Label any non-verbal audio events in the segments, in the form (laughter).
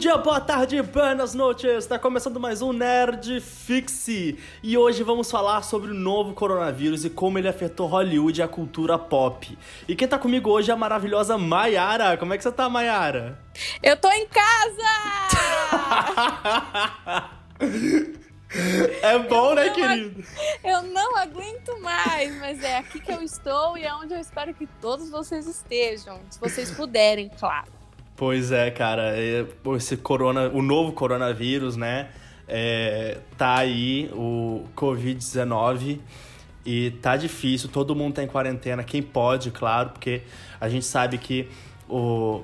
dia, boa tarde, buenas noites! Está começando mais um Nerd Fixe e hoje vamos falar sobre o novo coronavírus e como ele afetou Hollywood e a cultura pop. E quem tá comigo hoje é a maravilhosa Mayara. Como é que você tá, Mayara? Eu tô em casa! (laughs) É bom, né, querido? Eu não aguento mais, mas é aqui que eu estou e é onde eu espero que todos vocês estejam, se vocês puderem, claro. Pois é, cara, é, esse corona, o novo coronavírus, né? É, tá aí, o Covid-19, e tá difícil, todo mundo tá em quarentena, quem pode, claro, porque a gente sabe que o,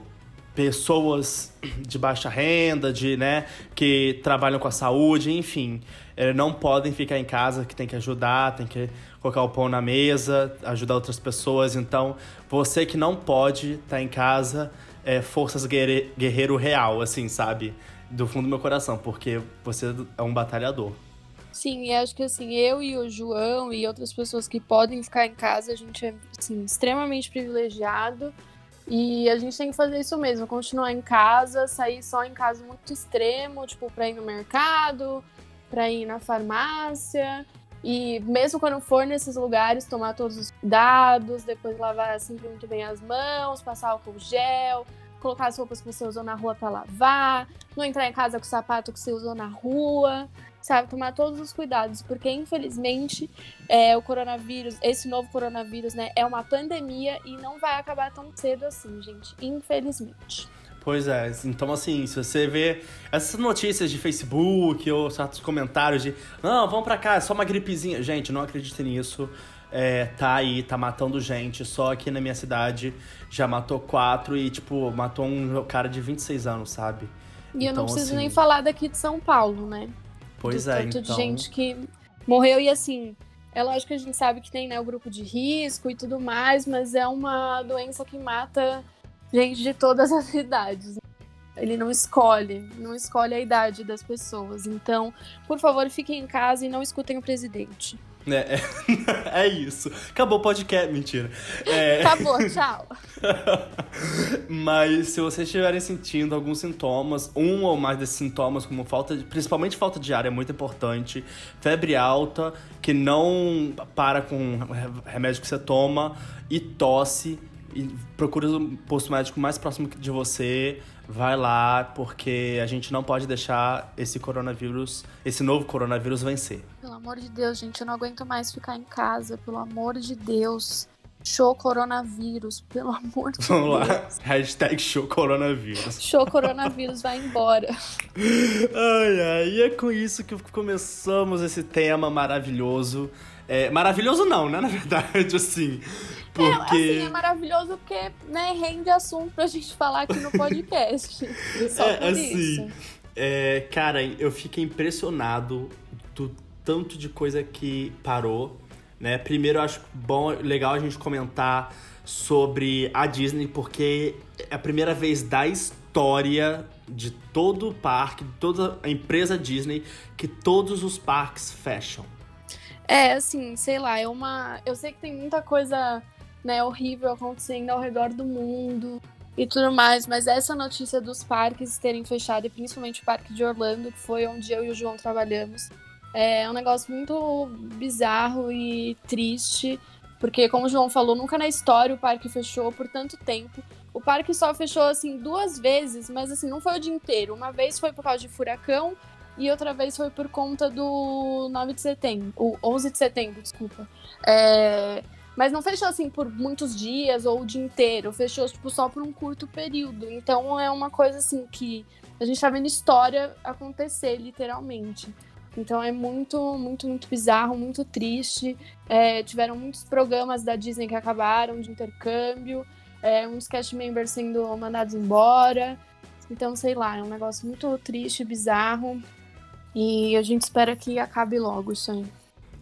pessoas de baixa renda, de, né, que trabalham com a saúde, enfim, é, não podem ficar em casa, que tem que ajudar, tem que colocar o pão na mesa, ajudar outras pessoas. Então, você que não pode estar tá em casa, é forças guerreiro real, assim, sabe? Do fundo do meu coração, porque você é um batalhador. Sim, e acho que assim, eu e o João e outras pessoas que podem ficar em casa, a gente é assim, extremamente privilegiado e a gente tem que fazer isso mesmo, continuar em casa, sair só em caso muito extremo, tipo, para ir no mercado, para ir na farmácia. E mesmo quando for nesses lugares, tomar todos os cuidados, depois lavar sempre muito bem as mãos, passar álcool gel, colocar as roupas que você usou na rua para lavar, não entrar em casa com o sapato que você usou na rua sabe? Tomar todos os cuidados, porque infelizmente é, o coronavírus, esse novo coronavírus, né, é uma pandemia e não vai acabar tão cedo assim, gente. Infelizmente. Pois é, então assim, se você vê essas notícias de Facebook ou certos comentários de não, vamos pra cá, é só uma gripezinha. Gente, não acredite nisso. É, tá aí, tá matando gente. Só aqui na minha cidade já matou quatro e, tipo, matou um cara de 26 anos, sabe? E então, eu não então, preciso assim... nem falar daqui de São Paulo, né? Pois do é, tanto então... de gente que morreu e assim, é lógico que a gente sabe que tem né, o grupo de risco e tudo mais, mas é uma doença que mata gente de todas as (laughs) idades. Ele não escolhe, não escolhe a idade das pessoas. Então, por favor, fiquem em casa e não escutem o presidente. É, é, (laughs) é, isso. Acabou o podcast. Mentira. É... Acabou, (laughs) tchau. Mas se vocês estiverem sentindo alguns sintomas, um ou mais desses sintomas, como falta de, principalmente falta de ar, é muito importante. Febre alta, que não para com o remédio que você toma, e tosse, procura o posto médico mais próximo de você vai lá, porque a gente não pode deixar esse coronavírus, esse novo coronavírus vencer. Pelo amor de Deus, gente, eu não aguento mais ficar em casa, pelo amor de Deus. Show coronavírus, pelo amor de Vamos Deus. Vamos lá, hashtag show coronavírus. Show coronavírus, vai embora. Ai, ai, e é com isso que começamos esse tema maravilhoso. É, maravilhoso não, né? Na verdade, (laughs) assim. Porque... É, assim, é maravilhoso porque, né, rende assunto pra gente falar aqui no podcast. (laughs) Só é, por assim, isso. É, cara, eu fiquei impressionado do tanto de coisa que parou, né? Primeiro, eu acho bom, legal a gente comentar sobre a Disney, porque é a primeira vez da história de todo o parque, de toda a empresa Disney, que todos os parques fecham. É, assim, sei lá, é uma. Eu sei que tem muita coisa né, horrível acontecendo ao redor do mundo e tudo mais, mas essa notícia dos parques terem fechado, e principalmente o parque de Orlando, que foi onde eu e o João trabalhamos, é um negócio muito bizarro e triste, porque, como o João falou, nunca na história o parque fechou por tanto tempo. O parque só fechou, assim, duas vezes, mas, assim, não foi o dia inteiro. Uma vez foi por causa de furacão e outra vez foi por conta do 9 de setembro, o 11 de setembro, desculpa. É, mas não fechou assim por muitos dias ou o dia inteiro, fechou tipo, só por um curto período. Então é uma coisa assim que a gente tá vendo história acontecer, literalmente. Então é muito, muito, muito bizarro, muito triste. É, tiveram muitos programas da Disney que acabaram de intercâmbio, é, uns cast members sendo mandados embora. Então, sei lá, é um negócio muito triste, bizarro. E a gente espera que acabe logo isso aí.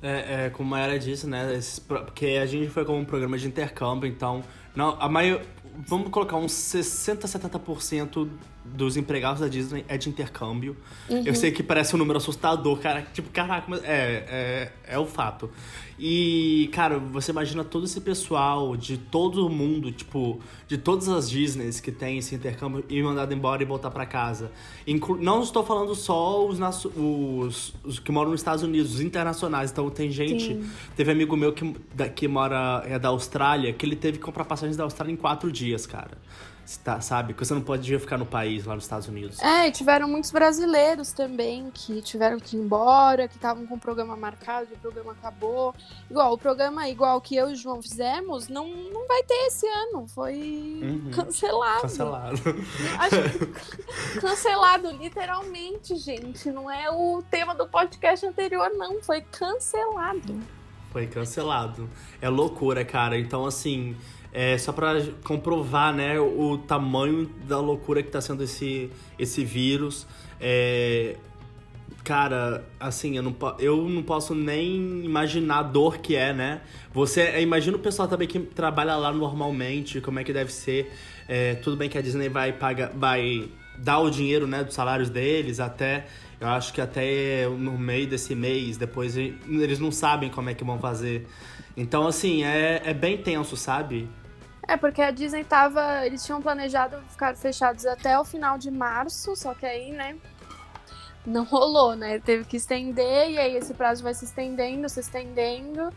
É, é, como a Era disse, né? Esses, porque a gente foi como um programa de intercâmbio, então Não, a maior. Vamos colocar uns 60, 70% dos empregados da Disney é de intercâmbio. Uhum. Eu sei que parece um número assustador, cara. Tipo, caraca, mas é, é, é o fato. E, cara, você imagina todo esse pessoal de todo o mundo, tipo, de todas as Disneys que tem esse intercâmbio ir mandado embora e voltar para casa. Inclu não estou falando só os, os, os, que moram nos Estados Unidos, os internacionais. Então tem gente. Sim. Teve amigo meu que, que mora é da Austrália, que ele teve que comprar passagens da Austrália em quatro dias, cara. Tá, sabe? Que você não pode ficar no país, lá nos Estados Unidos. É, e tiveram muitos brasileiros também que tiveram que ir embora, que estavam com o programa marcado e o programa acabou. Igual, o programa igual que eu e o João fizemos, não, não vai ter esse ano. Foi uhum. cancelado. Cancelado. Acho (laughs) cancelado, literalmente, gente. Não é o tema do podcast anterior, não. Foi cancelado. Foi cancelado. É loucura, cara. Então, assim. É, só para comprovar né, o tamanho da loucura que está sendo esse, esse vírus. É, cara, assim, eu não, eu não posso nem imaginar a dor que é, né? Você é, imagina o pessoal também que trabalha lá normalmente, como é que deve ser. É, tudo bem que a Disney vai pagar, vai dar o dinheiro, né, dos salários deles até eu acho que até no meio desse mês, depois eles não sabem como é que vão fazer. Então, assim, é, é bem tenso, sabe? É, porque a Disney tava. Eles tinham planejado ficar fechados até o final de março, só que aí, né? Não rolou, né? Teve que estender, e aí esse prazo vai se estendendo, se estendendo.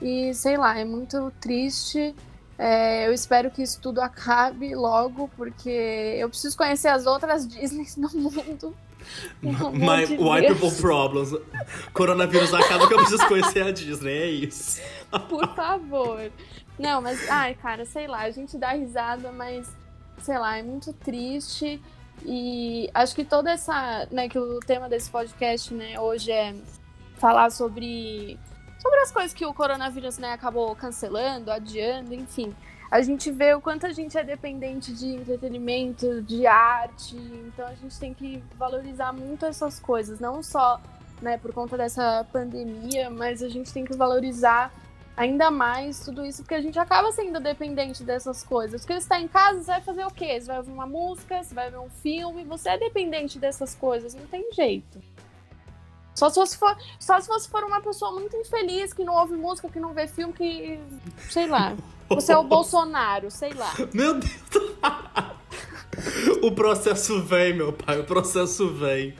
E sei lá, é muito triste. É, eu espero que isso tudo acabe logo, porque eu preciso conhecer as outras (laughs) Disneys no mundo. (laughs) My de white people problems. Coronavírus acaba que eu preciso conhecer a Disney, é isso. Por favor. Não, mas, ai, cara, sei lá, a gente dá risada, mas, sei lá, é muito triste. E acho que toda essa, né, que o tema desse podcast, né, hoje é falar sobre sobre as coisas que o coronavírus, né, acabou cancelando, adiando, enfim. A gente vê o quanto a gente é dependente de entretenimento, de arte, então a gente tem que valorizar muito essas coisas, não só, né, por conta dessa pandemia, mas a gente tem que valorizar ainda mais tudo isso, porque a gente acaba sendo dependente dessas coisas. Porque você está em casa, você vai fazer o quê? Você vai ouvir uma música, você vai ver um filme, você é dependente dessas coisas, não tem jeito. Só se, você for, só se você for uma pessoa muito infeliz, que não ouve música, que não vê filme, que. sei lá. Você é o (laughs) Bolsonaro, sei lá. Meu Deus! o processo vem, meu pai, o processo vem.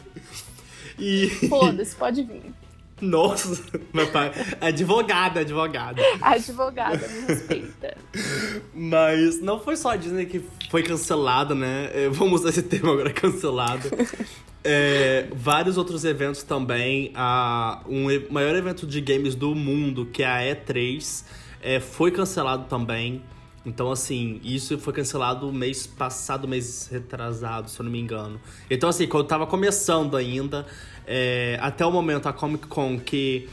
E. Foda-se, pode vir. Nossa, meu pai. Advogada, advogada. Advogada, me respeita. Mas não foi só a Disney que foi cancelada, né? É, vamos usar esse termo agora, cancelado. É, vários outros eventos também. A, um maior evento de games do mundo, que é a E3, é, foi cancelado também. Então, assim, isso foi cancelado mês passado, mês retrasado, se eu não me engano. Então, assim, quando tava começando ainda, é, até o momento, a Comic Con, que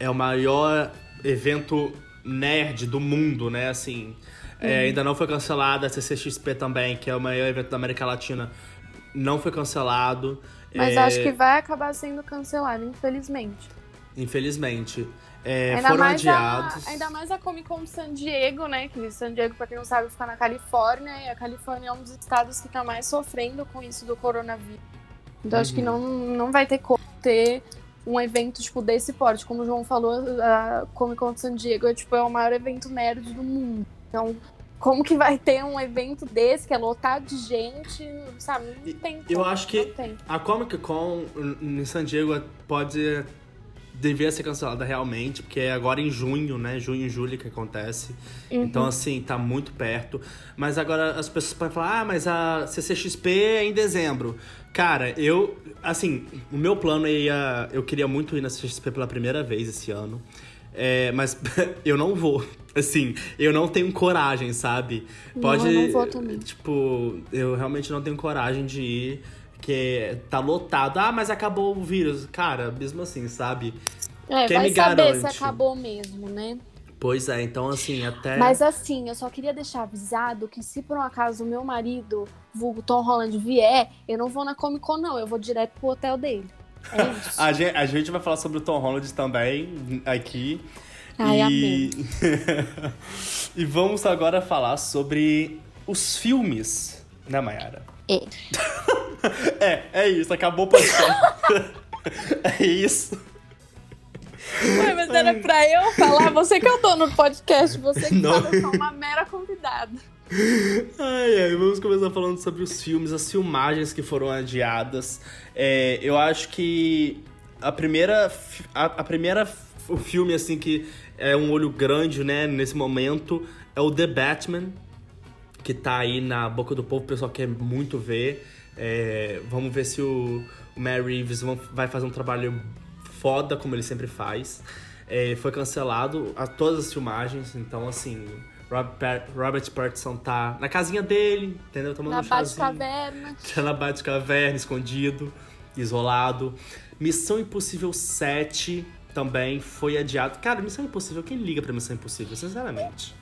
é o maior evento nerd do mundo, né? Assim, é, uhum. ainda não foi cancelada. A CCXP também, que é o maior evento da América Latina, não foi cancelado. Mas é... acho que vai acabar sendo cancelado, infelizmente. Infelizmente. É, ainda foram adiados. A, ainda mais a Comic Con San Diego, né? Que San Diego, pra quem não sabe, fica na Califórnia. E a Califórnia é um dos estados que tá mais sofrendo com isso do coronavírus. Então uhum. acho que uhum. não, não vai ter como ter um evento, tipo, desse porte. Como o João falou, a Comic Con de San Diego é, tipo, é o maior evento nerd do mundo. Então, como que vai ter um evento desse, que é lotado de gente, sabe? Não tem como, Eu acho que a Comic Con em San Diego pode devia ser cancelada realmente, porque é agora em junho, né? Junho e julho que acontece. Uhum. Então, assim, tá muito perto. Mas agora as pessoas podem falar, ah, mas a CCXP é em dezembro. Cara, eu, assim, o meu plano ia. Eu queria muito ir na CCXP pela primeira vez esse ano. É, mas (laughs) eu não vou. Assim, eu não tenho coragem, sabe? Pode. Não, eu não vou também. Tipo, eu realmente não tenho coragem de ir que tá lotado. Ah, mas acabou o vírus. Cara, mesmo assim, sabe? É, Quem vai me saber garante? se acabou mesmo, né? Pois é, então assim, até. Mas assim, eu só queria deixar avisado que se por um acaso o meu marido, vulgo Tom Holland, vier, eu não vou na Comic Con, não, eu vou direto pro hotel dele. É (laughs) isso. a, gente, a gente vai falar sobre o Tom Holland também aqui. Ai, e... (laughs) e vamos agora falar sobre os filmes, né, Mayara? É. (laughs) é, é isso, acabou o podcast. é isso. Ué, mas era pra eu falar, você que é o dono do podcast, você que Não. fala, eu sou uma mera convidada. Ai, ai, vamos começar falando sobre os filmes, as filmagens que foram adiadas. É, eu acho que a primeira, a, a primeira o filme assim que é um olho grande, né, nesse momento é o The Batman, que tá aí na boca do povo, o pessoal quer muito ver. É, vamos ver se o, o Matt Reeves vai fazer um trabalho foda, como ele sempre faz. É, foi cancelado a todas as filmagens, então assim, Robert Pattinson tá na casinha dele, entendeu? Tomando Na um chazinho. Bate-Caverna. (laughs) Tá na Batcaverna, escondido, isolado. Missão Impossível 7 também foi adiado. Cara, Missão Impossível, quem liga pra Missão Impossível, sinceramente?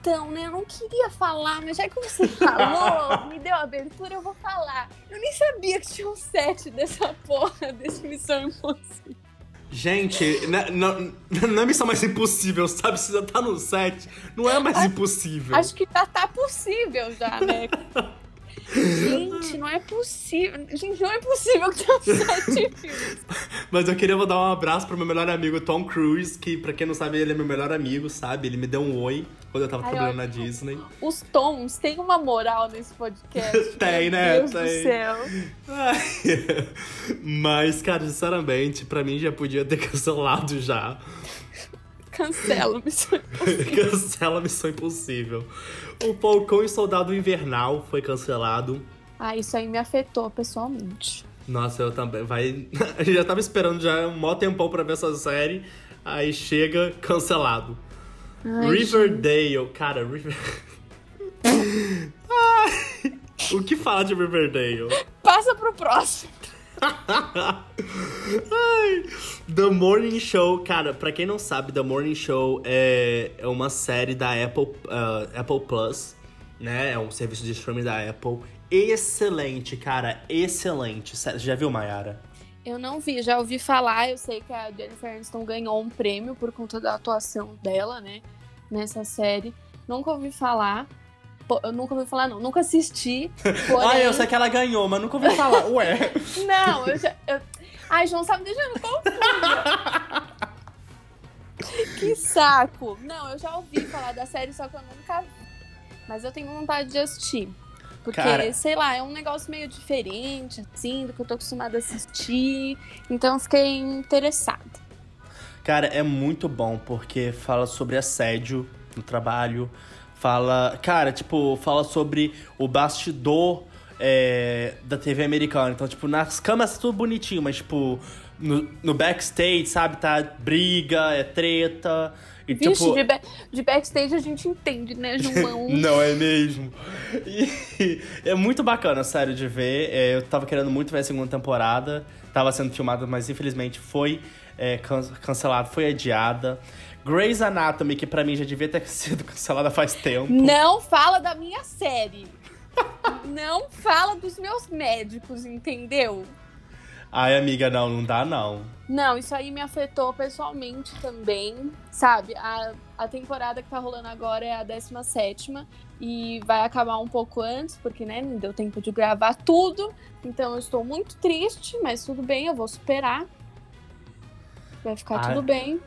Então, né, eu não queria falar, mas já que você (laughs) falou, me deu a abertura, eu vou falar. Eu nem sabia que tinha um set dessa (laughs) porra, desse Missão Impossível. Gente, na- na- (laughs) não é missão mais impossível, sabe? Se já tá no 7, não é mais impossível. Acho que já tá possível já, né? Gente, não é possível. Gente, não é possível que tenha sete (laughs) filmes. Mas eu queria mandar um abraço pro meu melhor amigo Tom Cruise, que pra quem não sabe, ele é meu melhor amigo, sabe? Ele me deu um oi quando eu tava Ai, trabalhando na Disney. Os tons têm uma moral nesse podcast. (laughs) Tem, Meu né? Deus do Tem. céu. Ai. (laughs) Mas, cara, sinceramente, pra mim já podia ter (laughs) cancelado já. Cancela Missão Impossível. Cancela Missão Impossível. O Falcão e Soldado Invernal foi cancelado. Ah, isso aí me afetou pessoalmente. Nossa, eu também. Vai. Eu já tava esperando já um maior tempão pra ver essa série. Aí chega cancelado. Ai, Riverdale, cara, River... (laughs) Ai, o que falar de Riverdale? Passa pro próximo. (laughs) Ai, The Morning Show, cara, pra quem não sabe, The Morning Show é, é uma série da Apple, ah, Apple Plus, né? É um serviço de streaming da Apple. Excelente, cara, excelente. Você já viu, Mayara? Eu não vi, já ouvi falar. Eu sei que a Jennifer Aniston ganhou um prêmio por conta da atuação dela, né? Nessa série. Nunca ouvi falar. Eu nunca ouvi falar, não. Nunca assisti. (laughs) Porém... Ah, eu sei que ela ganhou, mas nunca ouvi falar. (laughs) Ué. Não, eu já. eu- Ai, João, sabe deixando confusa. (laughs) que saco. Não, eu já ouvi falar da série, só que eu nunca vi. Mas eu tenho vontade de assistir. Porque, Cara. sei lá, é um negócio meio diferente, assim, do que eu tô acostumada a assistir. Então eu fiquei interessada. Cara, é muito bom porque fala sobre assédio no trabalho, fala, cara, tipo, fala sobre o bastidor é, da TV americana. Então, tipo, nas câmeras é tudo bonitinho, mas, tipo, no, no backstage, sabe, tá briga, é treta. E, Vixe, tipo, de, ba- de backstage a gente entende, né, João? (laughs) não é mesmo? E (laughs) é muito bacana, sério, de ver. É, eu tava querendo muito ver a segunda temporada. Tava sendo filmada, mas infelizmente foi é, can- cancelada, foi adiada. Grey's Anatomy, que pra mim já devia ter (laughs) sido cancelada faz tempo. Não fala da minha série. (laughs) Não fala dos meus médicos, entendeu? Ai, amiga, não, não dá não. Não, isso aí me afetou pessoalmente também, sabe? A, a temporada que tá rolando agora é a 17 e vai acabar um pouco antes, porque, né, não deu tempo de gravar tudo. Então eu estou muito triste, mas tudo bem, eu vou superar. Vai ficar Ai. tudo bem.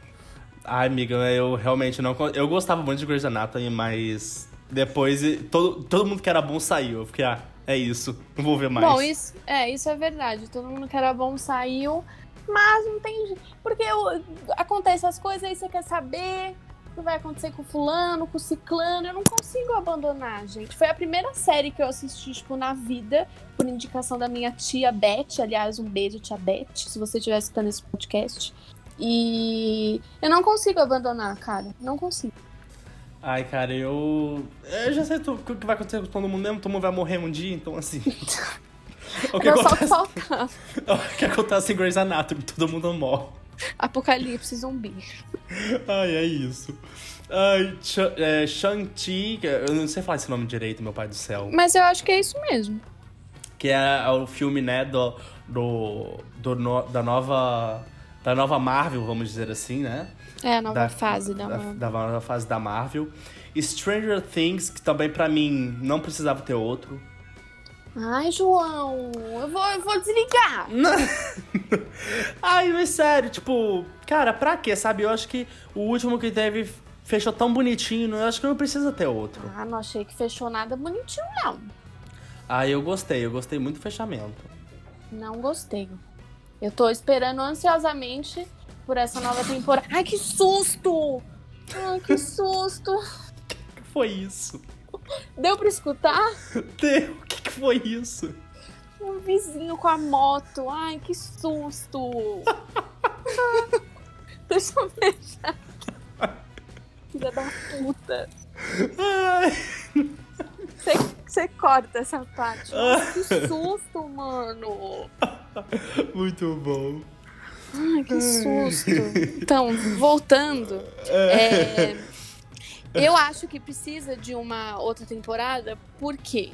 Ai, amiga, eu realmente não. Eu gostava muito de Grey's Anatomy, mas depois todo, todo mundo que era bom saiu. Eu fiquei, ah, é isso, não vou ver mais. Bom, isso é, isso é verdade. Todo mundo que era bom saiu, mas não tem. Porque eu, acontece as coisas aí você quer saber o que vai acontecer com o fulano, com o ciclano. Eu não consigo abandonar, gente. Foi a primeira série que eu assisti, tipo, na vida, por indicação da minha tia Beth. Aliás, um beijo, tia Beth, se você estiver escutando esse podcast. E eu não consigo abandonar, cara. Não consigo. Ai, cara, eu. Eu já sei o que vai acontecer com todo mundo mesmo, todo mundo vai morrer um dia, então assim. (laughs) o, que Era só o que acontece, faltava. (laughs) o que acontece em Grey's Anatomy, todo mundo morre. Apocalipse zumbi. Ai, é isso. Ai, Ch- é, Shang-Chi, eu não sei falar esse nome direito, meu pai do céu. Mas eu acho que é isso mesmo. Que é o filme, né, do. do, do no- da nova da nova Marvel, vamos dizer assim, né? É, a nova fase da, da, Marvel. da nova fase da Marvel. Stranger Things, que também pra mim não precisava ter outro. Ai, João, eu vou, eu vou desligar. Ai, mas sério, tipo, cara, pra quê, sabe? Eu acho que o último que teve fechou tão bonitinho, eu acho que não precisa ter outro. Ah, não achei que fechou nada bonitinho, não. Ah, eu gostei, eu gostei muito do fechamento. Não gostei. Eu tô esperando ansiosamente por essa nova temporada. Ai, que susto! Ai, que susto! (laughs) O que foi isso? Deu pra escutar? Deu, o que, que foi isso? Um vizinho com a moto. Ai, que susto! (laughs) Deixa eu fechar. Filha da puta. Você, corta essa parte. Que (laughs) susto, mano. (laughs) muito bom. Ai, que susto. Então, voltando. é, eu acho que precisa de uma outra temporada, por quê?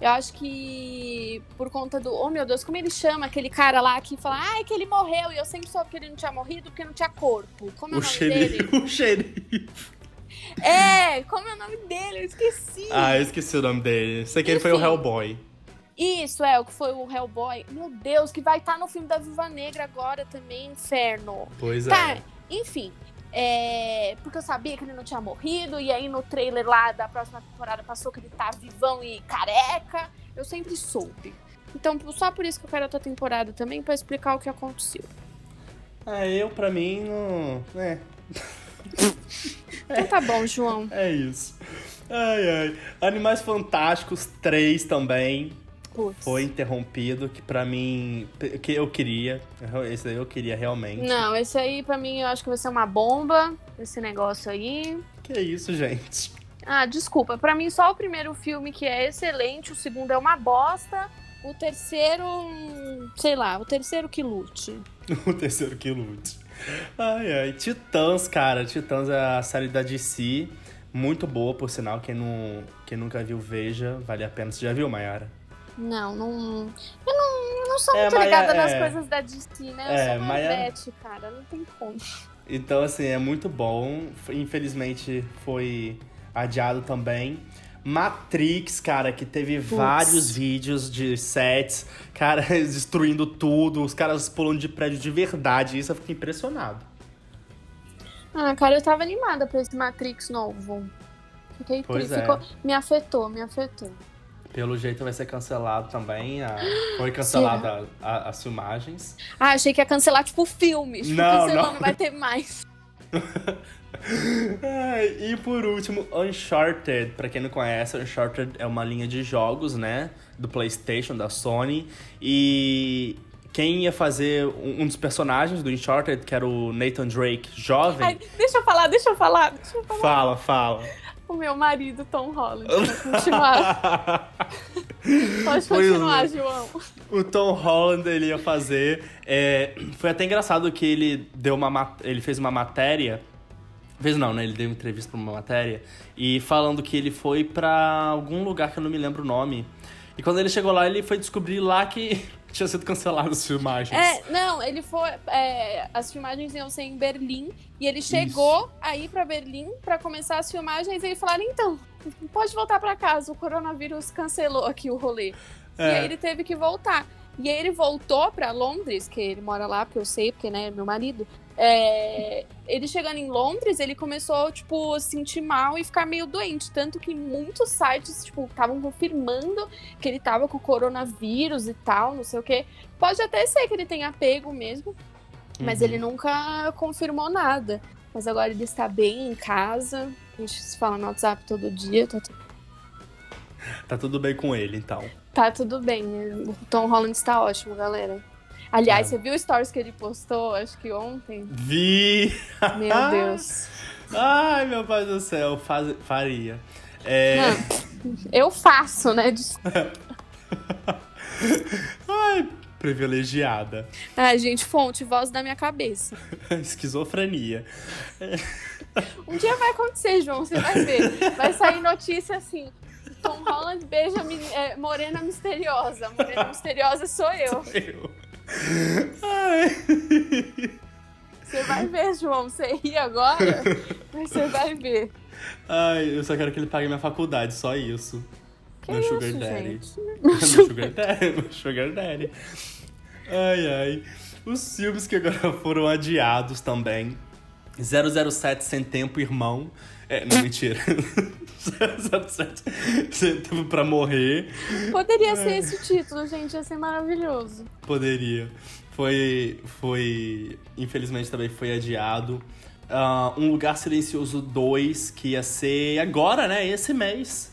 Eu acho que por conta do. Oh meu Deus, como ele chama aquele cara lá que fala, ai, que ele morreu, e eu sempre soube que ele não tinha morrido porque não tinha corpo. Como é o, O nome dele? xerife, (laughs) o xerife. É, como é o nome dele? Eu esqueci. Ah, eu esqueci o nome dele. Sei que ele foi o Enfim. Hellboy. Isso, é, o que foi o Hellboy. Meu Deus, que vai estar no filme da Viúva Negra agora também, inferno. Pois Tá, é. enfim. É, porque eu sabia que ele não tinha morrido, e aí no trailer lá da próxima temporada passou que ele tá vivão e careca. Eu sempre soube. Então, só por isso que eu quero outra temporada também, pra explicar o que aconteceu. É, eu pra mim não. É, Então tá bom, João. é isso. Ai, ai. Animais Fantásticos 3 também Putz. foi interrompido, que pra mim. que eu queria. Esse aí eu queria realmente. Não, esse aí pra mim eu acho que vai ser uma bomba, esse negócio aí. Que isso, gente? Ah, desculpa, pra mim só o primeiro filme que é excelente, o segundo é uma bosta, o terceiro, sei lá, o terceiro que lute. (laughs) O terceiro que lute. Ai, ai. Titãs, cara. Titãs é a série da DC. Muito boa, por sinal. Quem, não, quem nunca viu, veja. Vale a pena. Você já viu, Mayara? Não, não. Eu não, eu não sou É, muito mas ligada é- nas é. coisas da DC, né? Eu É, sou mas é- Marvete, cara, não tem como. Então, assim, é muito bom. Infelizmente, foi adiado também. Matrix, cara, que teve vários vídeos de sets, cara, (laughs) destruindo tudo, os caras pulando de prédio de verdade. Isso eu fiquei impressionado. Ah, cara, eu tava animada pra esse Matrix novo. Fiquei Pois triste. é. Ficou- Me afetou, me afetou. Pelo jeito vai ser cancelado também. a- Foi cancelada (gasps) a- a- as filmagens. Ah, achei que ia cancelar, tipo, filme. Tipo, Não, cancelou, não. não vai ter mais. (laughs) Ai, e por último, Uncharted. Pra quem não conhece, Uncharted é uma linha de jogos, né? Do PlayStation, da Sony. E quem ia fazer um um dos personagens do Uncharted, que era o Nathan Drake, jovem. Ai, deixa eu falar, deixa eu falar, deixa eu falar. Fala, fala. O meu marido, Tom Holland. Pode (laughs) continuar. Pode continuar. João. O Tom Holland ele ia fazer. é, foi até engraçado que ele deu uma ma- ele fez uma matéria. Fez não, né? Ele deu uma entrevista pra uma matéria e falando que ele foi pra algum lugar que eu não me lembro o nome. E quando ele chegou lá, ele foi descobrir lá que tinha sido cancelado as filmagens. É, não, ele foi. é, as filmagens iam ser em Berlim e ele chegou aí pra Berlim pra começar as filmagens e falaram: então, pode voltar pra casa, o coronavírus cancelou aqui o rolê. E É. aí ele teve que voltar. E aí ele voltou pra Londres, que ele mora lá, porque eu sei, porque, né, é meu marido. É, ele chegando em Londres, ele começou, tipo, a se sentir mal e ficar meio doente. Tanto que muitos sites, tipo, estavam confirmando que ele tava com coronavírus e tal, não sei o quê. Pode até ser que ele tenha pego mesmo, mas Uhum. ele nunca confirmou nada. Mas agora ele está bem em casa. A gente se fala no WhatsApp todo dia, tá tudo Tá tudo bem com ele, então. Tá tudo bem. O Tom Holland está ótimo, galera. Aliás, É. você viu o stories que ele postou, acho que ontem? Vi! (laughs) Meu Deus. Ai, meu pai do céu, faz- faria. É, Não, eu faço, né? (laughs) Ai, privilegiada. Ai, gente, fonte, voz da minha cabeça. (laughs) Esquizofrenia. Um dia vai acontecer, João, você vai ver. Vai sair notícia assim. Tom Holland beija é, Morena Misteriosa. Morena Misteriosa sou eu. Eu. Ai. Você vai ver, João. Você ri agora, mas você vai ver. Ai, eu só quero que ele pague minha faculdade, só isso. Que meu isso, sugar daddy. gente? (laughs) meu sugar daddy. Meu sugar daddy. Ai, ai. Os filmes que agora foram adiados também. 007 Sem Tempo, Irmão. É, não, mentira. (laughs) 007 Sem Tempo pra Morrer. Poderia ser esse título, gente. Ia ser maravilhoso. Poderia. Foi. Foi. Infelizmente também foi adiado. Ah, um Lugar Silencioso 2, que ia ser agora, né? Esse mês.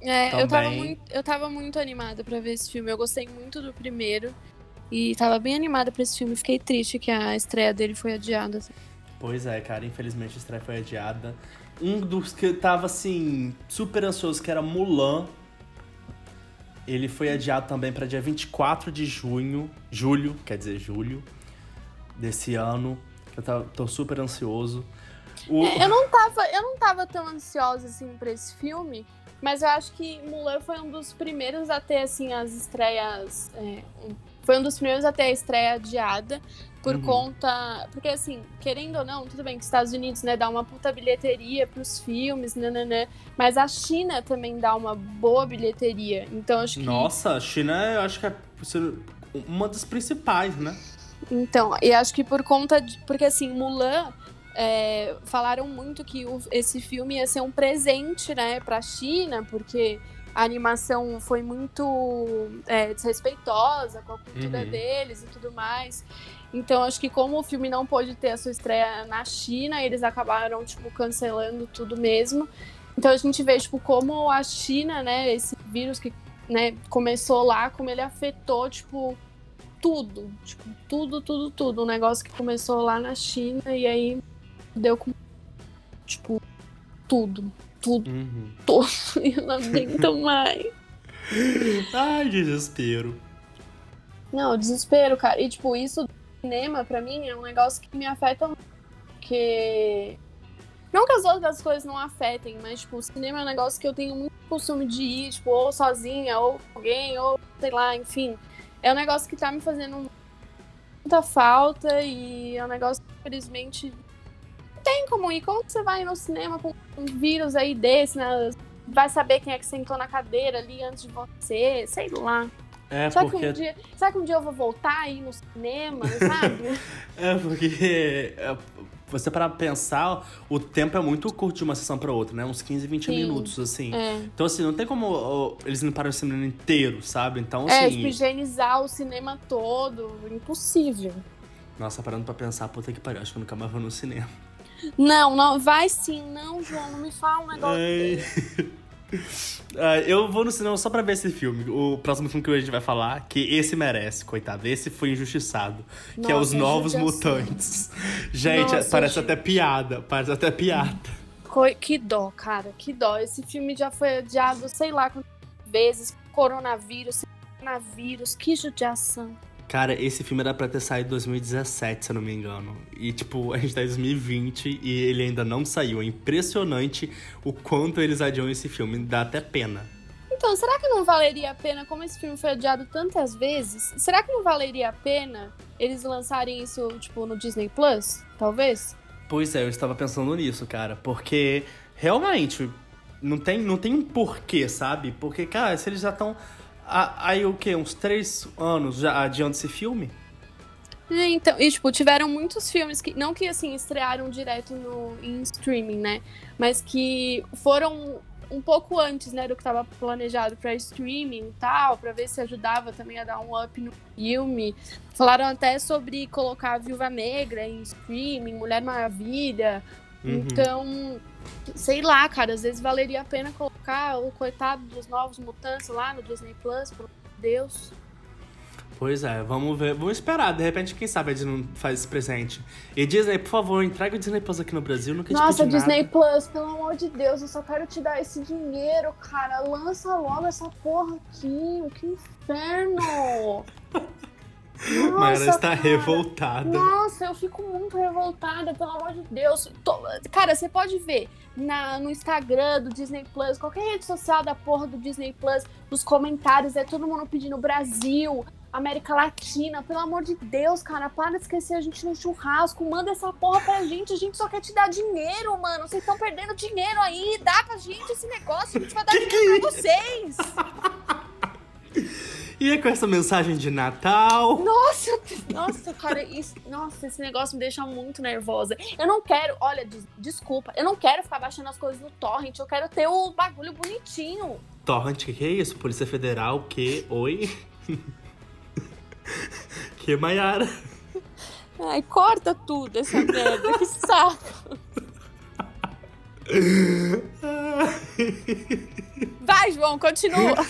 É, eu tava, muito, eu tava muito animada pra ver esse filme. Eu gostei muito do primeiro. E tava bem animada pra esse filme. Fiquei triste que a estreia dele foi adiada. assim. Pois é, cara, infelizmente a estreia foi adiada. Um dos que eu tava assim, super ansioso, que era Mulan. Ele foi adiado também pra dia 24 de junho. Julho, quer dizer, julho desse ano. Eu tava, tô super ansioso. O- É, eu, não tava, eu não tava tão ansiosa assim pra esse filme. Mas eu acho que Mulan foi um dos primeiros a ter, assim, as estreias. é, foi um dos primeiros a ter a estreia adiada. Por Uhum. conta. Porque, assim, querendo ou não, tudo bem que os Estados Unidos, né, dá uma puta bilheteria pros filmes, nananã. Mas a China também dá uma boa bilheteria. Então, acho que. Nossa, a China eu acho que é uma das principais, né? Então, e acho que por conta de. Porque assim, Mulan. é, falaram muito que o- esse filme ia ser um presente, né, pra China, porque a animação foi muito é, desrespeitosa com a cultura Uhum. deles e tudo mais. Então, acho que como o filme não pôde ter a sua estreia na China, eles acabaram, tipo, cancelando tudo mesmo. Então, a gente vê, tipo, como a China, né, esse vírus que né, começou lá, como ele afetou, tipo, tudo. Tipo, tudo, tudo, tudo. Um negócio que começou lá na China e aí deu com. Tipo, tudo. Tudo. Uhum. (laughs) Eu não aguento mais. Ai, desespero. Não, desespero, cara. E, tipo, isso do cinema, pra mim, é um negócio que me afeta muito. Porque. Não que as outras coisas não afetem, mas, tipo, o cinema é um negócio que eu tenho muito costume de ir, tipo, ou sozinha, ou com alguém, ou sei lá, enfim. É um negócio que tá me fazendo muita falta e é um negócio que, infelizmente, tem como ir. Como você vai no cinema com um vírus aí desse, né? Vai saber quem é que sentou na cadeira ali antes de você, sei lá. É Será que, porque. um dia, será que um dia eu vou voltar aí no cinema, sabe? (laughs) É porque. é, Você para pensar, o tempo é muito curto de uma sessão pra outra, né? Uns 15, 20 Sim. minutos, assim. é. Então, assim, não tem como eles limparem o cinema inteiro, sabe? Então, É, assim. tipo, higienizar o cinema todo. Impossível. Nossa, parando pra pensar, puta que pariu, acho que eu nunca mais vou no cinema. Não, não, vai sim. Não, João, não me fala um negócio. (laughs) Ah, eu vou no cinema só pra ver esse filme. O próximo filme que a gente vai falar, que esse merece, coitado. Esse foi injustiçado. que é Os Nossa, Novos. Mutantes. (laughs) Gente, Nossa, parece gente. até piada. Parece até piada. Que dó, cara, que dó. Esse filme já foi adiado, sei lá quantas vezes. Coronavírus, coronavírus, que judiação. Cara, esse filme era pra ter saído em 2017, se eu não me engano. E, tipo, a gente tá em 2020 e ele ainda não saiu. É impressionante o quanto eles adiam esse filme. Dá até pena. Então, será que não valeria a pena, como esse filme foi adiado tantas vezes, será que não valeria a pena eles lançarem isso, tipo, no Disney Plus? Talvez? Pois é, eu estava pensando nisso, cara. Porque, realmente, não tem, não tem um porquê, sabe? Porque, cara, se eles já estão... Aí, o quê? Uns três anos já adiando esse filme? É, então, e tipo, tiveram muitos filmes que, não que assim, estrearam direto no, em streaming, né? Mas que foram um pouco antes, né, do que estava planejado para streaming e tal, para ver se ajudava também a dar um up no filme. Falaram até sobre colocar a Viúva Negra em streaming, Mulher Maravilha. Uhum. Então, sei lá, cara, às vezes valeria a pena colocar o coitado dos novos mutantes lá no Disney Plus, pelo amor de Deus. Pois é, vamos ver. Vamos esperar. De repente, quem sabe a Disney não faz esse presente. E Disney, por favor, entrega o Disney Plus aqui no Brasil. Nunca te Nossa, Disney nada. Plus, pelo amor de Deus, eu só quero te dar esse dinheiro, cara. Lança logo essa porra aqui. Que inferno! (laughs) Nossa, Mayra está cara. revoltada. Nossa, eu fico muito revoltada, pelo amor de Deus. Tô- Cara, você pode ver na, no Instagram do Disney Plus, qualquer rede social da porra do Disney Plus, nos comentários, é todo mundo pedindo Brasil, América Latina, pelo amor de Deus, cara, para de esquecer a gente no churrasco, manda essa porra pra gente, a gente só quer te dar dinheiro, mano, vocês estão perdendo dinheiro aí, dá pra gente esse negócio, a gente vai dar Que dinheiro que pra vocês. (laughs) E é com essa mensagem de Natal. Nossa, nossa, cara, isso, nossa, esse negócio me deixa muito nervosa. Eu não quero, olha, des- desculpa, eu não quero ficar baixando as coisas no torrent, eu quero ter o bagulho bonitinho. Torrent, que, que é isso? Polícia Federal, que? Oi? (laughs) que, Maiara? Ai, corta tudo essa merda, que saco. (laughs) Vai, João, continua. (laughs)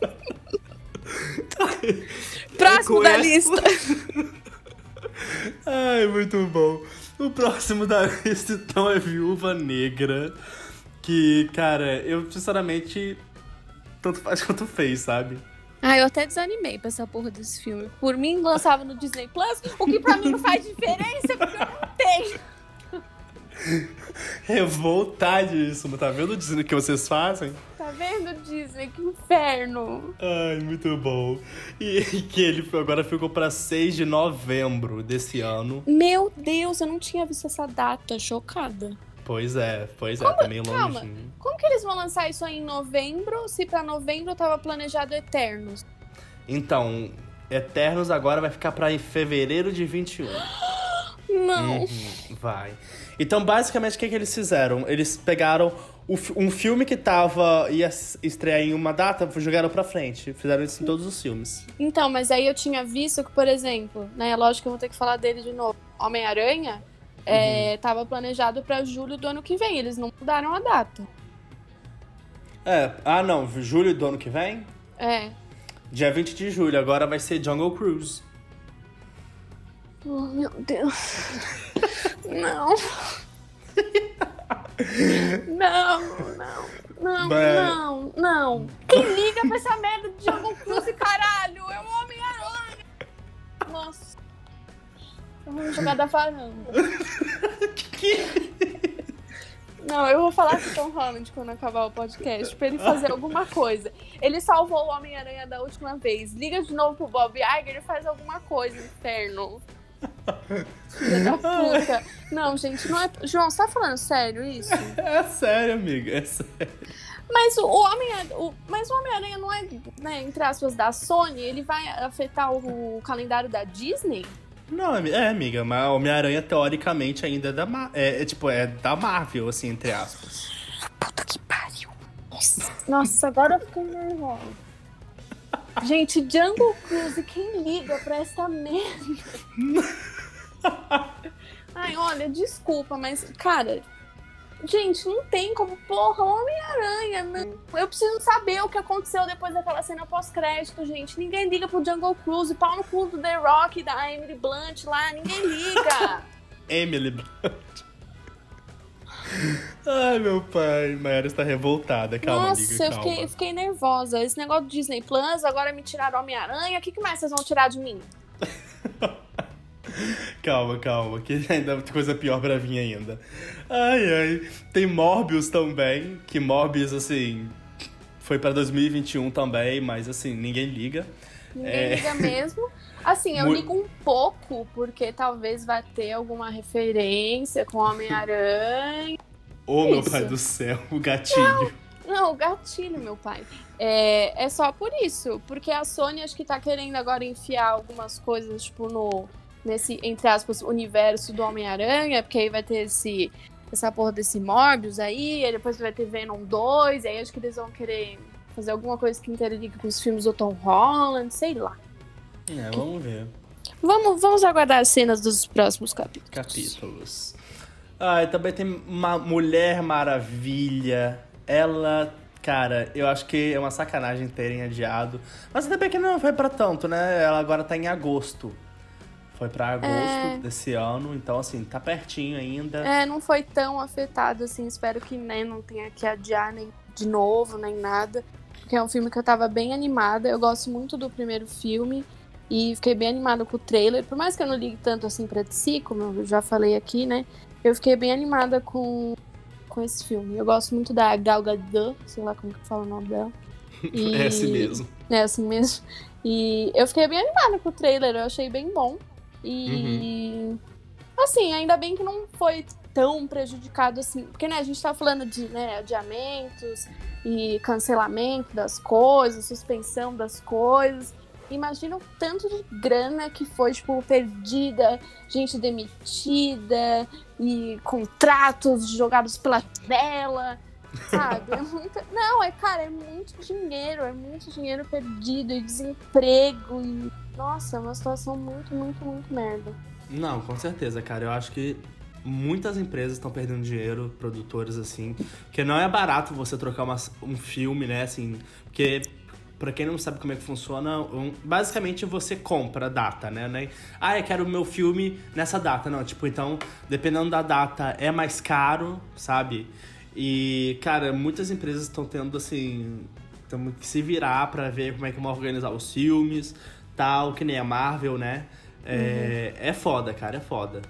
(laughs) Próximo da essa- lista. (laughs) Ai, muito bom. O próximo da (laughs) lista, então, é Viúva Negra. Que, cara, eu sinceramente. Tanto faz quanto fez, sabe? Ah, eu até desanimei pra essa porra desse filme. Por mim, lançava no Disney Plus, o que pra mim não faz diferença, porque eu não tenho. Revoltadíssimo, tá vendo dizendo o que vocês fazem? Tá vendo, Disney? Que inferno. Ai, muito bom. E (laughs) que ele agora ficou pra 6 de novembro desse ano. Meu Deus, eu não tinha visto essa data. Chocada. Pois é, pois é, tá meio Calma. longe. Como que eles vão lançar isso aí em novembro, se pra novembro tava planejado Eternos? Então, Eternos agora vai ficar pra em fevereiro de 21. (gasps) Não. Uhum, vai. Então, basicamente, o que, que eles fizeram? Eles pegaram um filme que tava. ia estrear em uma data, jogaram pra frente. Fizeram isso em todos os filmes. Então, mas aí eu tinha visto que, por exemplo, né? Lógico que eu vou ter que falar dele de novo. Homem-Aranha é, tava planejado pra julho do ano que vem. Eles não mudaram a data. É, ah não, julho do ano que vem? É. Dia 20 de julho, agora vai ser Jungle Cruise. Oh, meu Deus. (laughs) Não. (laughs) Não, não, não, Mas- não, não. Quem liga pra essa merda de Jungle Cruise, caralho? É o Homem-Aranha. Nossa. Vamos jogar da varanda. (laughs) Não, eu vou falar com o Tom Holland quando acabar o podcast, pra ele fazer alguma coisa. Ele salvou o Homem-Aranha da última vez. Liga de novo pro Bob Iger e faz alguma coisa, inferno. Filha da puta. Não, gente, não é. João, você tá falando sério isso? É sério, amiga, é sério. Mas o Homem-Aranha. o- Mas o Homem-Aranha não é, né, entre aspas, da Sony? Ele vai afetar o, o calendário da Disney? Não, é, amiga, mas Homem-Aranha teoricamente ainda é da Mar é, é, tipo, é da Marvel, assim, entre aspas. Puta que pariu. Nossa, Nossa agora eu fiquei nervosa. Gente, Jungle Cruise, quem liga pra essa merda? (laughs) (laughs) Ai, olha, desculpa, mas, cara, gente, não tem como, porra, Homem-Aranha, não. Eu preciso saber o que aconteceu depois daquela cena pós-crédito, gente. Ninguém liga pro Jungle Cruise, pau no cu do The Rock, da Emily Blunt lá, ninguém liga. (laughs) Emily Blunt. Ai, meu pai, Mayara está revoltada. Calma, Nossa, amiga, eu calma. fiquei, eu fiquei nervosa. Esse negócio do Disney Plus, agora me tiraram Homem-Aranha. O que, que mais vocês vão tirar de mim? (laughs) Calma, calma, que (laughs) ainda tem coisa pior pra vir ainda. Ai, ai. Tem Morbius também, que Morbius, assim, foi pra 2021 também, mas, assim, ninguém liga. Ninguém É. liga mesmo. (laughs) Assim, eu ligo um pouco, porque talvez vai ter alguma referência com Homem-Aranha. (laughs) Ô, meu Isso. pai do céu, o gatilho. Não, o gatilho, meu pai. É, é só por isso. Porque a Sony acho que tá querendo agora enfiar algumas coisas, tipo, no. Nesse, entre aspas, universo do Homem-Aranha, porque aí vai ter esse. Essa porra desse Morbius aí, aí depois vai ter Venom 2, aí acho que eles vão querer fazer alguma coisa que interligue com os filmes do Tom Holland, sei lá. É, vamos ver. Vamos, vamos aguardar as cenas dos próximos capítulos. Capítulos. Ah, e também tem uma Mulher Maravilha. Ela, cara, eu acho que é uma sacanagem terem adiado. Mas até bem que não foi pra tanto, né? Ela agora tá em agosto. Foi pra agosto É. desse ano, então assim, tá pertinho ainda. É, não foi tão afetado assim. Espero que né, não tenha que adiar nem de novo, nem nada. Porque é um filme que eu tava bem animada. Eu gosto muito do primeiro filme. E fiquei bem animada com o trailer. Por mais que eu não ligue tanto assim pra si, como eu já falei aqui, né? Eu fiquei bem animada com, com esse filme. Eu gosto muito da Gal Gadot, sei lá como que fala o nome dela. E... (laughs) É assim mesmo. É assim mesmo. E eu fiquei bem animada com o trailer, eu achei bem bom. E. Uhum. Assim, ainda bem que não foi tão prejudicado assim. Porque, né, a gente tá falando de né, adiamentos e cancelamento das coisas, suspensão das coisas. Imagina o tanto de grana que foi, tipo, perdida, gente demitida e contratos jogados pela tela, sabe? É muito... Não, é, cara, é muito dinheiro, é muito dinheiro perdido e desemprego e... Nossa, é uma situação muito, muito, muito merda. Não, com certeza, cara. Eu acho que muitas empresas estão perdendo dinheiro, produtores assim, porque não é barato você trocar uma, um filme, né, assim, porque Pra quem não sabe como é que funciona, um, basicamente você compra data, né? né? Ah, eu quero o meu filme nessa data. Não, tipo, então, dependendo da data, é mais caro, sabe? E, cara, muitas empresas estão tendo, assim, temos que se virar para ver como é que vão organizar os filmes, tal, que nem a Marvel, né? É, uhum. é foda, cara, é foda.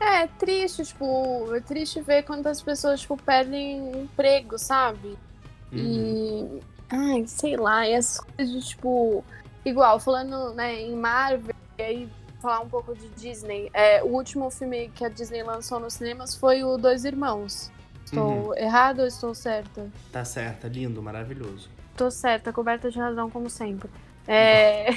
É, é triste, tipo, é triste ver quantas pessoas, tipo, perdem emprego, sabe? Uhum. E Ai, sei lá, e as coisas de, tipo. Igual, falando né, em Marvel, e aí falar um pouco de Disney. É, o último filme que a Disney lançou nos cinemas foi o Dois Irmãos. Estou uhum. errado ou estou certa? Tá certa, lindo, maravilhoso. Tô certa, coberta de razão, como sempre. É...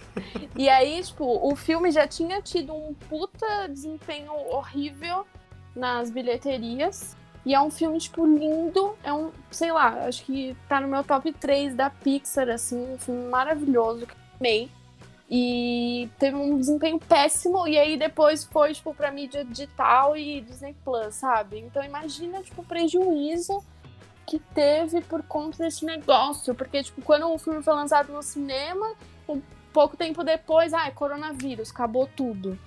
(laughs) e aí, tipo, o filme já tinha tido um puta desempenho horrível nas bilheterias. E é um filme, tipo, lindo. É um, sei lá, acho que tá no meu top 3 da Pixar, assim, um filme maravilhoso, que eu amei. E teve um desempenho péssimo, e aí depois foi, tipo, pra mídia digital e Disney Plus, sabe? Então imagina, tipo, o prejuízo que teve por conta desse negócio. Porque, tipo, quando o filme foi lançado no cinema, um pouco tempo depois, ah, é coronavírus, acabou tudo.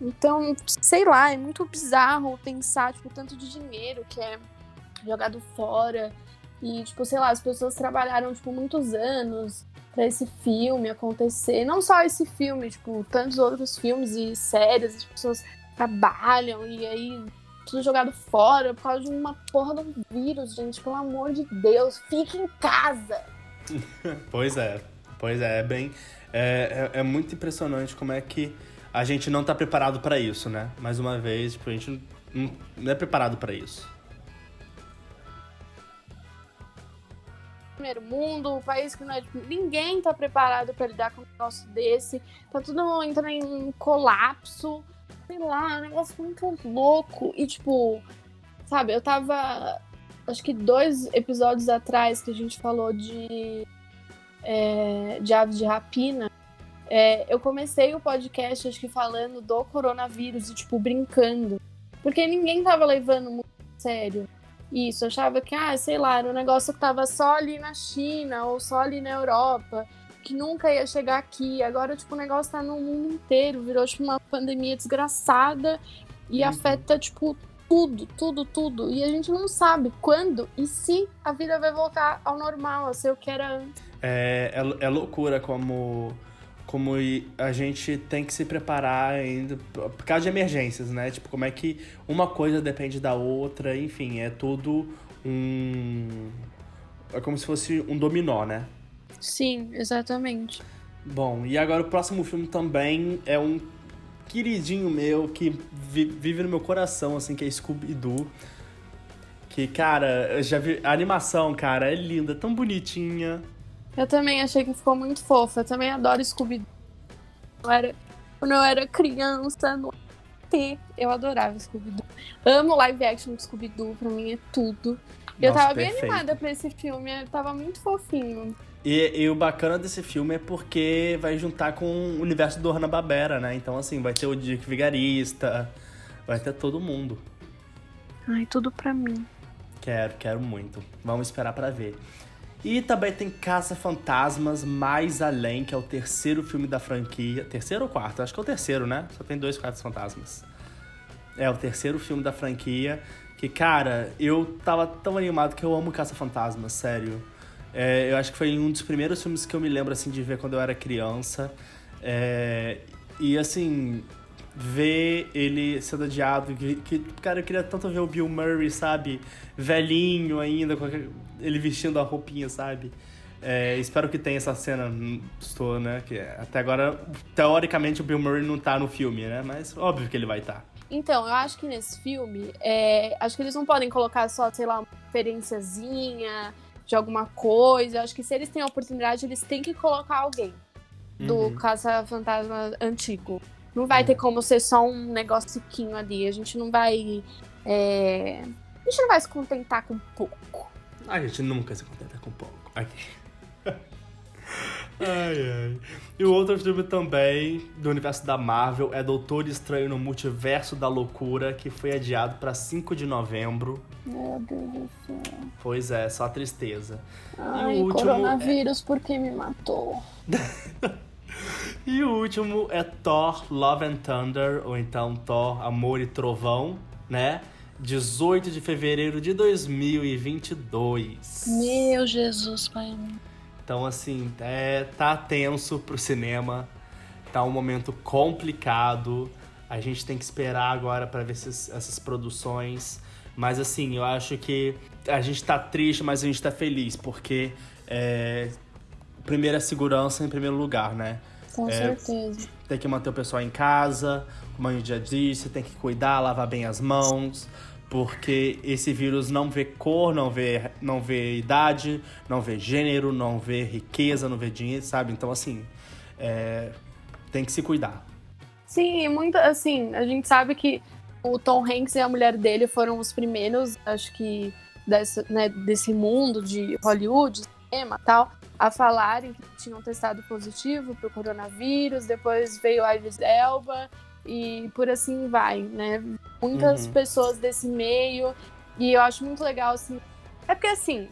Então, sei lá, é muito bizarro pensar, tipo, tanto de dinheiro que é jogado fora. E, tipo, sei lá, as pessoas trabalharam, tipo, muitos anos para esse filme acontecer. Não só esse filme, tipo, tantos outros filmes e séries, as pessoas trabalham e aí tudo jogado fora por causa de uma porra de um vírus, gente. Pelo amor de Deus, fique em casa! (laughs) pois é, pois é, é bem. É, é, é muito impressionante como é que a gente não tá preparado para isso, né? Mais uma vez, tipo, a gente não, não é preparado para isso. Primeiro mundo, um país que não é. Tipo, ninguém tá preparado para lidar com um negócio desse. Tá tudo entrando em colapso. Sei lá, é um negócio muito louco. E, tipo, sabe, eu tava. Acho que dois episódios atrás que a gente falou de. É, de aves de rapina. É, eu comecei o podcast, acho que falando do coronavírus e, tipo, brincando. Porque ninguém tava levando muito sério isso. Achava que, ah, sei lá, era um negócio que tava só ali na China ou só ali na Europa, que nunca ia chegar aqui. Agora, tipo, o negócio tá no mundo inteiro, virou, tipo, uma pandemia desgraçada e uhum. afeta, tipo, tudo, tudo, tudo. E a gente não sabe quando e se a vida vai voltar ao normal, a ser o que era antes. É, é, é loucura como como a gente tem que se preparar ainda por causa de emergências, né? Tipo, como é que uma coisa depende da outra, enfim, é tudo um. É como se fosse um dominó, né? Sim, exatamente. Bom, e agora o próximo filme também é um queridinho meu que vive no meu coração, assim, que é Scooby-Doo. Que, cara, eu já vi. A animação, cara, é linda, tão bonitinha. Eu também achei que ficou muito fofa. Eu também adoro Scooby-Doo. Era... Quando eu era criança, no T, eu adorava Scooby-Doo. Amo live action do Scooby-Doo, pra mim é tudo. Nossa, eu tava perfeito. bem animada pra esse filme, tava muito fofinho. E, e, o bacana desse filme é porque vai juntar com o universo do Hanna-Barbera, né? Então, assim, vai ter o Dick Vigarista, vai ter todo mundo. Ai, tudo pra mim. Quero, quero muito. Vamos esperar para ver. E também tem Caça Fantasmas Mais Além, que é o terceiro filme da franquia. Terceiro ou quarto? Acho que é o terceiro, né? Só tem dois Caça Fantasmas. É o terceiro filme da franquia. Que, cara, eu tava tão animado que eu amo Caça Fantasmas, sério. É, eu acho que foi um dos primeiros filmes que eu me lembro assim de ver quando eu era criança. É, e assim, ver ele sendo adiado. Que, que, cara, eu queria tanto ver o Bill Murray, sabe? Velhinho ainda, ele vestindo a roupinha, sabe? É, espero que tenha essa cena. Estou, né? Que até agora, teoricamente, o Bill Murray não tá no filme, né? Mas óbvio que ele vai estar. Tá. Então, eu acho que nesse filme, é, acho que eles não podem colocar só, sei lá, uma referenciazinha de alguma coisa. Eu acho que se eles têm a oportunidade, eles têm que colocar alguém do uhum. Caça-Fantasma antigo. Não vai ter como ser só um negócio ali. A gente não vai. É... A gente não vai se contentar com pouco. A gente nunca se contenta com pouco. Aqui. (laughs) ai, ai. E o outro filme também do universo da Marvel é Doutor Estranho no Multiverso da Loucura, que foi adiado para 5 de novembro. Meu Deus do céu. Pois é, só tristeza. Ai, e o último coronavírus, é... por que me matou? (laughs) E o último é Thor Love and Thunder, ou então Thor Amor e Trovão, né? 18 de fevereiro de 2022. Meu Jesus, pai. Então, assim, é, tá tenso pro cinema, tá um momento complicado. A gente tem que esperar agora para ver esses, essas produções. Mas, assim, eu acho que a gente tá triste, mas a gente tá feliz, porque é, primeira segurança em primeiro lugar, né? Com é, certeza. Tem que manter o pessoal em casa, como a gente já disse, tem que cuidar, lavar bem as mãos, porque esse vírus não vê cor, não vê, não vê idade, não vê gênero, não vê riqueza, não vê dinheiro, sabe? Então, assim, é, tem que se cuidar. Sim, muito assim, a gente sabe que o Tom Hanks e a mulher dele foram os primeiros, acho que, desse, né, desse mundo de Hollywood, cinema e tal, a falarem que tinham testado positivo para o coronavírus, depois veio a Iris Elba e por assim vai, né? Muitas uhum. pessoas desse meio e eu acho muito legal assim. É porque assim,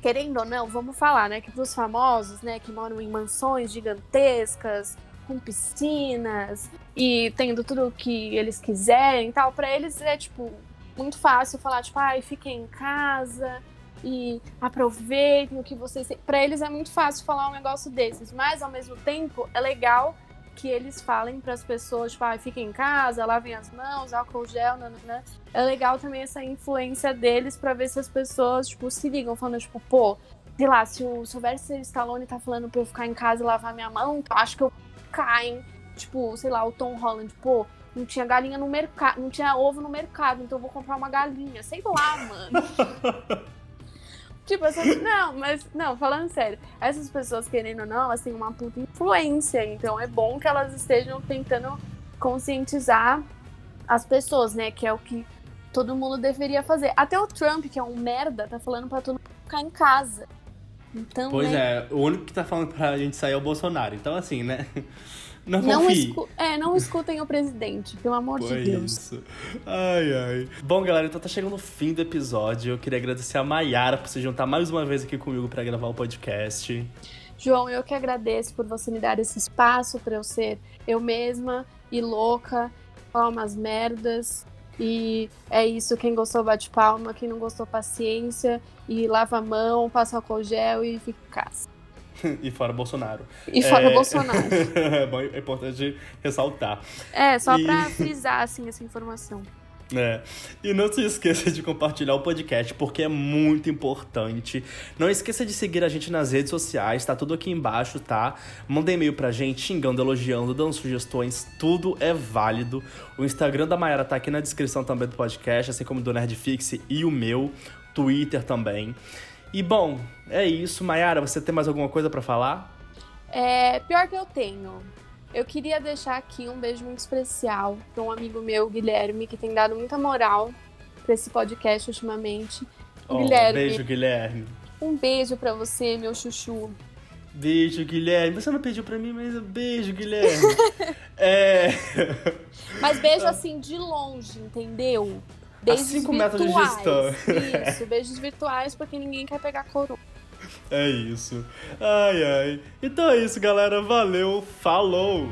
querendo ou não, vamos falar, né, que os famosos, né, que moram em mansões gigantescas, com piscinas e tendo tudo o que eles quiserem e tal, para eles é tipo muito fácil falar tipo, ai, fiquem em casa, e aproveitem o que vocês têm. Para eles é muito fácil falar um negócio desses, mas ao mesmo tempo é legal que eles falem para as pessoas, tipo, ah, fiquem em casa, lavem as mãos, álcool gel, né? É legal também essa influência deles para ver se as pessoas, tipo, se ligam, falando, tipo, pô, sei lá, se o Sylvester Stallone tá falando pra eu ficar em casa e lavar minha mão, acho que eu caio, tipo, sei lá, o Tom Holland, pô, não tinha galinha no mercado, não tinha ovo no mercado, então eu vou comprar uma galinha, sei lá, mano. (laughs) Tipo, essas, não, mas, não, falando sério, essas pessoas, querendo ou não, elas têm uma puta influência, então é bom que elas estejam tentando conscientizar as pessoas, né, que é o que todo mundo deveria fazer. Até o Trump, que é um merda, tá falando pra todo mundo ficar em casa. Então, pois né? é, o único que tá falando pra gente sair é o Bolsonaro, então assim, né... Não, não, escu é, não escutem o presidente, pelo amor Foi de Deus. Isso. Ai, ai. Bom, galera, então tá chegando o fim do episódio. Eu queria agradecer a Mayara por se juntar mais uma vez aqui comigo para gravar o podcast. João, eu que agradeço por você me dar esse espaço para eu ser eu mesma e louca, falar umas merdas. E é isso, quem gostou bate palma, quem não gostou paciência e lava a mão, passa álcool gel e fica em casa. (laughs) e fora Bolsonaro. E fora é... Bolsonaro. é, (laughs) bom, é importante ressaltar. É, só e... pra (laughs) frisar, assim, essa informação. É. E não se esqueça de compartilhar o podcast, porque é muito importante. Não esqueça de seguir a gente nas redes sociais, tá tudo aqui embaixo, tá? Manda e-mail pra gente, xingando, elogiando, dando sugestões, tudo é válido. O Instagram da Mayara tá aqui na descrição também do podcast, assim como do Nerdfix e o meu, Twitter também. E bom, é isso. Mayara, você tem mais alguma coisa para falar? É, pior que eu tenho. Eu queria deixar aqui um beijo muito especial para um amigo meu, Guilherme, que tem dado muita moral para esse podcast ultimamente. Oh, Guilherme. Beijo, Guilherme. Um beijo para você, meu chuchu. Beijo, Guilherme. Você não pediu para mim, mas beijo, Guilherme. (laughs) é. Mas beijo (laughs) assim de longe, entendeu? Beijos a 5 metros de distância. Isso, (laughs) beijos virtuais porque ninguém quer pegar coroa. É isso. Ai, ai. Então é isso, galera. Valeu. Falou!